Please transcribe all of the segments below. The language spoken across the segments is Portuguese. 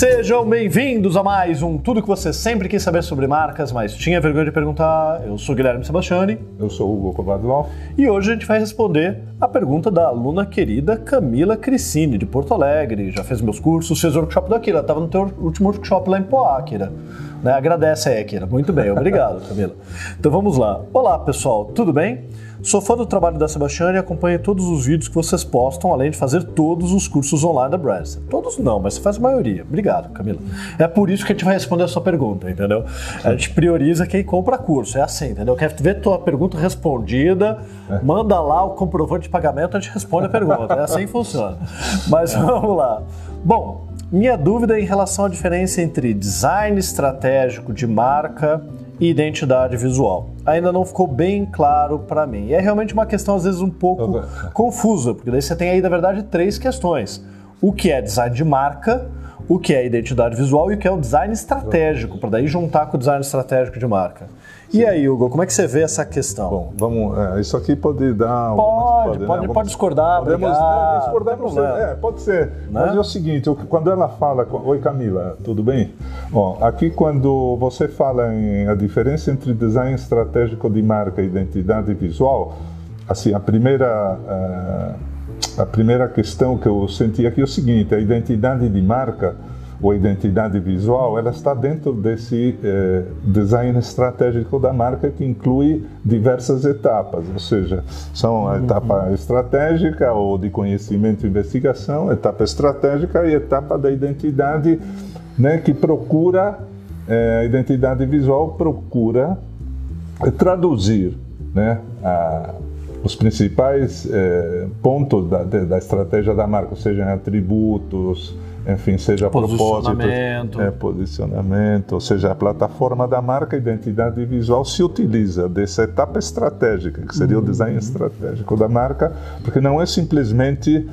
Sejam bem-vindos a mais um Tudo que você sempre quis saber sobre marcas, mas tinha vergonha de perguntar. Eu sou Guilherme Sebastiani. Eu sou Hugo Kovadlov. E hoje a gente vai responder a pergunta da aluna querida Camila Cricini, de Porto Alegre. Já fez meus cursos, fez o workshop da Akira. Estava no teu último workshop lá em Poá, Akira. Né? Agradece aí, Akira. Muito bem, obrigado, Camila. Então vamos lá. Olá, pessoal, tudo bem? Sou fã do trabalho da Sebastiana e acompanho todos os vídeos que vocês postam, além de fazer todos os cursos online da Branson. Todos não, mas você faz a maioria. Obrigado, Camila. É por isso que a gente vai responder a sua pergunta, entendeu? A gente prioriza quem compra curso, é assim, entendeu? Quer ver tua pergunta respondida, manda lá o comprovante de pagamento, a gente responde a pergunta. É assim que funciona. Mas vamos lá. Bom, minha dúvida é em relação à diferença entre design estratégico de marca e identidade visual. Ainda não ficou bem claro para mim. E é realmente uma questão, às vezes, um pouco confusa, porque daí você tem aí, na verdade, três questões. O que é design de marca, o que é identidade visual e o que é o design estratégico, para daí juntar com o design estratégico de marca. E aí, Hugo, como é que você vê essa questão? Bom, vamos. É, isso aqui pode dar. Pode, pode, pode, né? pode discordar, Podemos brigar, né, discordar não você. É, pode ser. Né? Mas é o seguinte, eu- quando ela fala. Oi, Camila, tudo bem? Ó, aqui, quando você fala em a diferença entre design estratégico de marca e identidade visual, assim, a primeira. eh, a primeira questão que eu senti aqui é o seguinte: a identidade de marca ou a identidade visual, ela está dentro desse eh, design estratégico da marca que inclui diversas etapas, ou seja, são a etapa estratégica ou de conhecimento e investigação, etapa estratégica e etapa da identidade, né, que procura eh, a identidade visual procura traduzir né, a- os principais eh, pontos da, da estratégia da marca, sejam atributos, enfim, seja propósito, Posicionamento. é, posicionamento, ou seja, a plataforma da marca, a identidade visual se utiliza dessa etapa estratégica, que seria o design estratégico da marca, porque não é simplesmente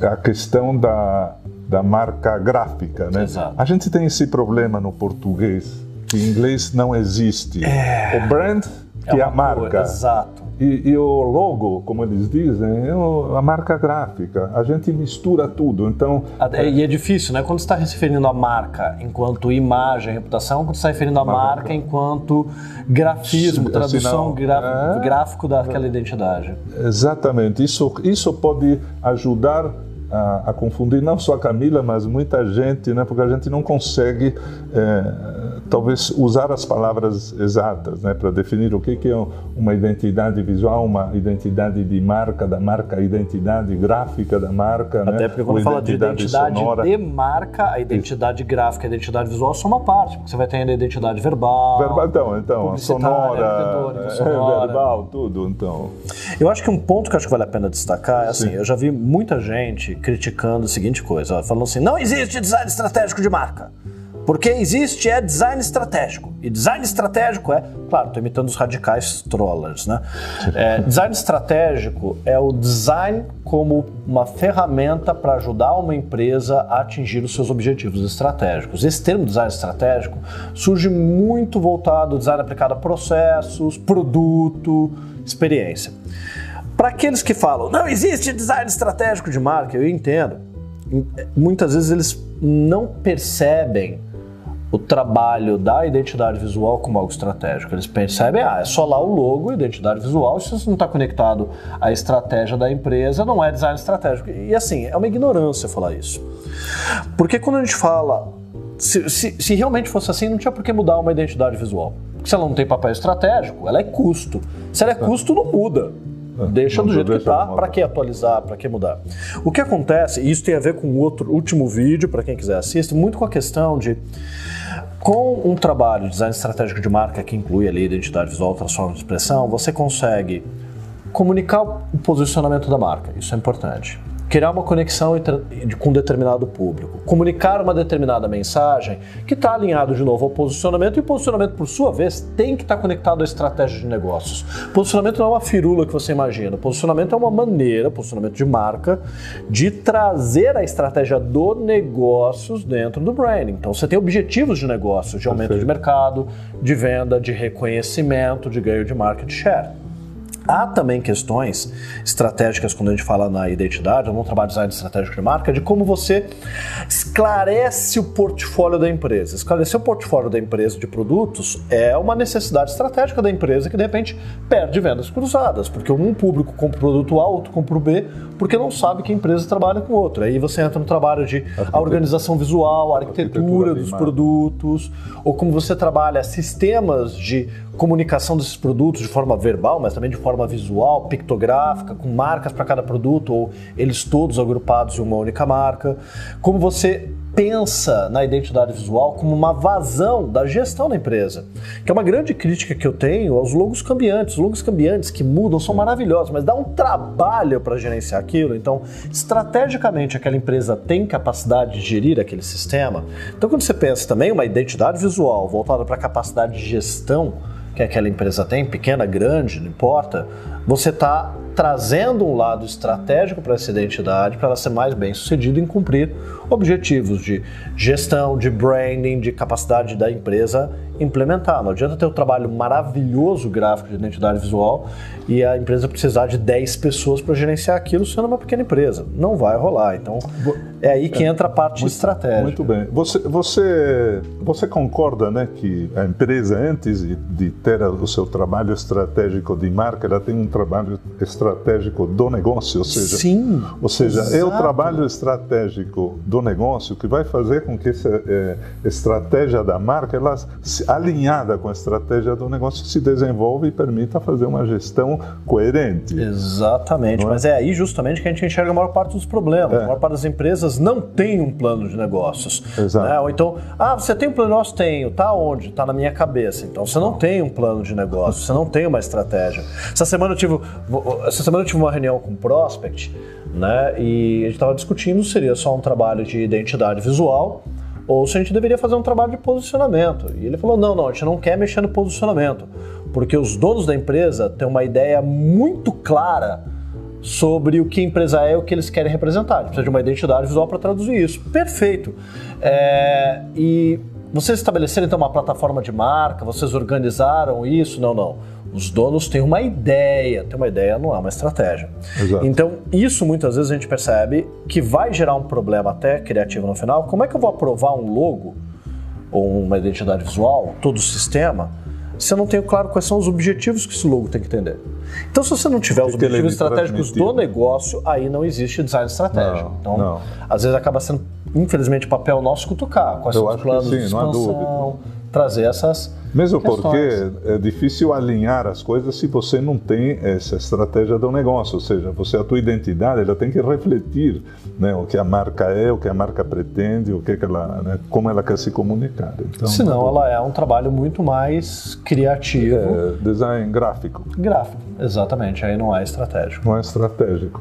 a questão da, da marca gráfica, né? Exato. A gente tem esse problema no português, que em inglês não existe. O brand, que é, a uma marca. coisa- Exato. E, e o logo, como eles dizem, é a marca gráfica. A gente mistura tudo. Então, Até- E é difícil, né? Quando você está se referindo à marca enquanto imagem, reputação, quando você está referindo à marca marca. enquanto grafismo, Sim, tradução sinal. gra- É. gráfico daquela identidade. Exatamente. Isso, isso pode ajudar a, a confundir não só a Camila, mas muita gente, né? Porque a gente não consegue, eh, talvez, usar as palavras exatas, né? Para definir o que que é uma identidade visual, uma identidade de marca, da marca, a identidade gráfica da marca, né? Até porque quando fala de identidade sonora. de marca, a identidade gráfica e a identidade visual são uma parte, porque você vai ter ainda a identidade verbal. Verbal, então, então, sonora, é, sonora. verbal, tudo, então. Eu acho que um ponto que acho que vale a pena destacar é assim, Sim. eu já vi muita gente criticando a seguinte coisa, ó, falando assim, não existe design estratégico de marca. Porque existe é design estratégico. E design estratégico é, claro, estou imitando os radicais trollers, né? É, design estratégico é o design como uma ferramenta para ajudar uma empresa a atingir os seus objetivos estratégicos. Esse termo design estratégico surge muito voltado ao design aplicado a processos, produto, experiência. Para aqueles que falam, não existe design estratégico de marca, eu entendo. Muitas vezes eles não percebem o trabalho da identidade visual como algo estratégico. Eles percebem, ah, é só lá o logo, identidade visual, se isso não está conectado à estratégia da empresa, não é design estratégico. E assim, é uma ignorância falar isso. Porque quando a gente fala, se, se, se realmente fosse assim, não tinha por que mudar uma identidade visual. Porque se ela não tem papel estratégico, ela é custo. Se ela é custo, não muda. Deixa não do jeito que deixa está, para que atualizar, para que mudar? O que acontece, e isso tem a ver com o outro último vídeo, para quem quiser assistir, muito com a questão de com um trabalho de design estratégico de marca que inclui ali identidade visual, transformação de expressão, você consegue comunicar o posicionamento da marca, isso é importante. Criar uma conexão com um determinado público, comunicar uma determinada mensagem que está alinhado de novo ao posicionamento e o posicionamento, por sua vez, tem que estar conectado à estratégia de negócios. Posicionamento não é uma firula que você imagina, posicionamento é uma maneira, posicionamento de marca, de trazer a estratégia do negócios dentro do branding. Então você tem objetivos de negócios, de aumento de Perfeito. mercado, de venda, de reconhecimento, de ganho de market share. Há também questões estratégicas quando a gente fala na identidade, ou no trabalho de design estratégico de marca, de como você esclarece o portfólio da empresa. Esclarecer o portfólio da empresa de produtos é uma necessidade estratégica da empresa que de repente perde vendas cruzadas, porque um público compra o produto A, outro compra o B, porque não sabe que a empresa trabalha com outro. Aí você entra no trabalho de a organização visual, a arquitetura, arquitetura dos produtos, ou como você trabalha sistemas de comunicação desses produtos de forma verbal, mas também de forma visual, pictográfica, com marcas para cada produto ou eles todos agrupados em uma única marca. Como você pensa na identidade visual como uma vazão da gestão da empresa. Que é uma grande crítica que eu tenho aos logos cambiantes. Os logos cambiantes que mudam são maravilhosos, mas dá um trabalho para gerenciar aquilo. Então, estrategicamente, aquela empresa tem capacidade de gerir aquele sistema. Então, quando você pensa também uma identidade visual voltada para a capacidade de gestão que aquela empresa tem, pequena, grande, não importa, você está trazendo um lado estratégico para essa identidade para ela ser mais bem sucedida em cumprir objetivos de gestão, de branding, de capacidade da empresa implementar. Não adianta ter um trabalho maravilhoso gráfico de identidade visual e a empresa precisar de 10 pessoas para gerenciar aquilo sendo uma pequena empresa. Não vai rolar. Então é aí que entra a parte muito, estratégica. Muito bem. Você, você, você concorda né, que a empresa, antes de ter o seu trabalho estratégico de marca, ela tem um trabalho estratégico do negócio? Ou seja, Sim. Ou seja, exato. é o trabalho estratégico do negócio que vai fazer com que essa é, estratégia da marca ela se alinhada com a estratégia do negócio, se desenvolve e permita fazer uma gestão coerente. Exatamente, é? mas é aí justamente que a gente enxerga a maior parte dos problemas. É. A maior parte das empresas não tem um plano de negócios. Exato. Né? Ou então, ah, você tem um plano de negócio? Tenho. Tá onde? Tá na minha cabeça. Então você não tem um plano de negócio, você não tem uma estratégia. Essa semana eu tive, essa semana eu tive uma reunião com o Prospect, né? E a gente estava discutindo se seria só um trabalho de identidade visual ou se a gente deveria fazer um trabalho de posicionamento. E ele falou: não, não, a gente não quer mexer no posicionamento, porque os donos da empresa têm uma ideia muito clara sobre o que a empresa é e o que eles querem representar. A gente precisa de uma identidade visual para traduzir isso. Perfeito. É, e vocês estabeleceram então uma plataforma de marca, vocês organizaram isso? Não, não. Os donos têm uma ideia, ter uma ideia não é uma estratégia. Exato. Então, isso muitas vezes a gente percebe que vai gerar um problema até criativo no final. Como é que eu vou aprovar um logo ou uma identidade visual, todo o sistema, se eu não tenho claro quais são os objetivos que esse logo tem que entender? Então, se você não tiver os objetivos estratégicos do negócio, aí não existe design estratégico. Não, então, não. às vezes acaba sendo, infelizmente, papel nosso cutucar. Quais Eu são os planos sim, de não há expansão, dúvida. Trazer essas Mesmo questões. porque é difícil alinhar as coisas se você não tem essa estratégia do negócio, ou seja, você a tua identidade ela tem que refletir, né, o que a marca é, o que a marca pretende, o que, que ela, né, como ela quer se comunicar. Então, Senão ela é um trabalho muito mais criativo. é design gráfico, Gráfico, exatamente. Aí não é estratégico. não é estratégico.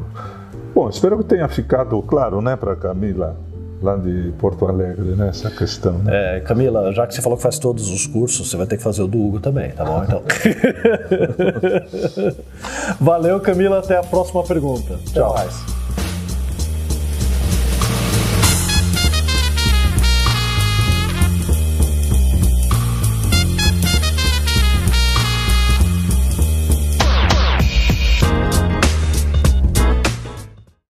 Bom, espero que tenha ficado claro, né, para Camila lá de Porto Alegre, né, essa questão. Né? É, Camila, já que você falou que faz todos os cursos, você vai ter que fazer o do Hugo também, tá bom? Então. Valeu, Camila. Até a próxima pergunta. Até Tchau. mais.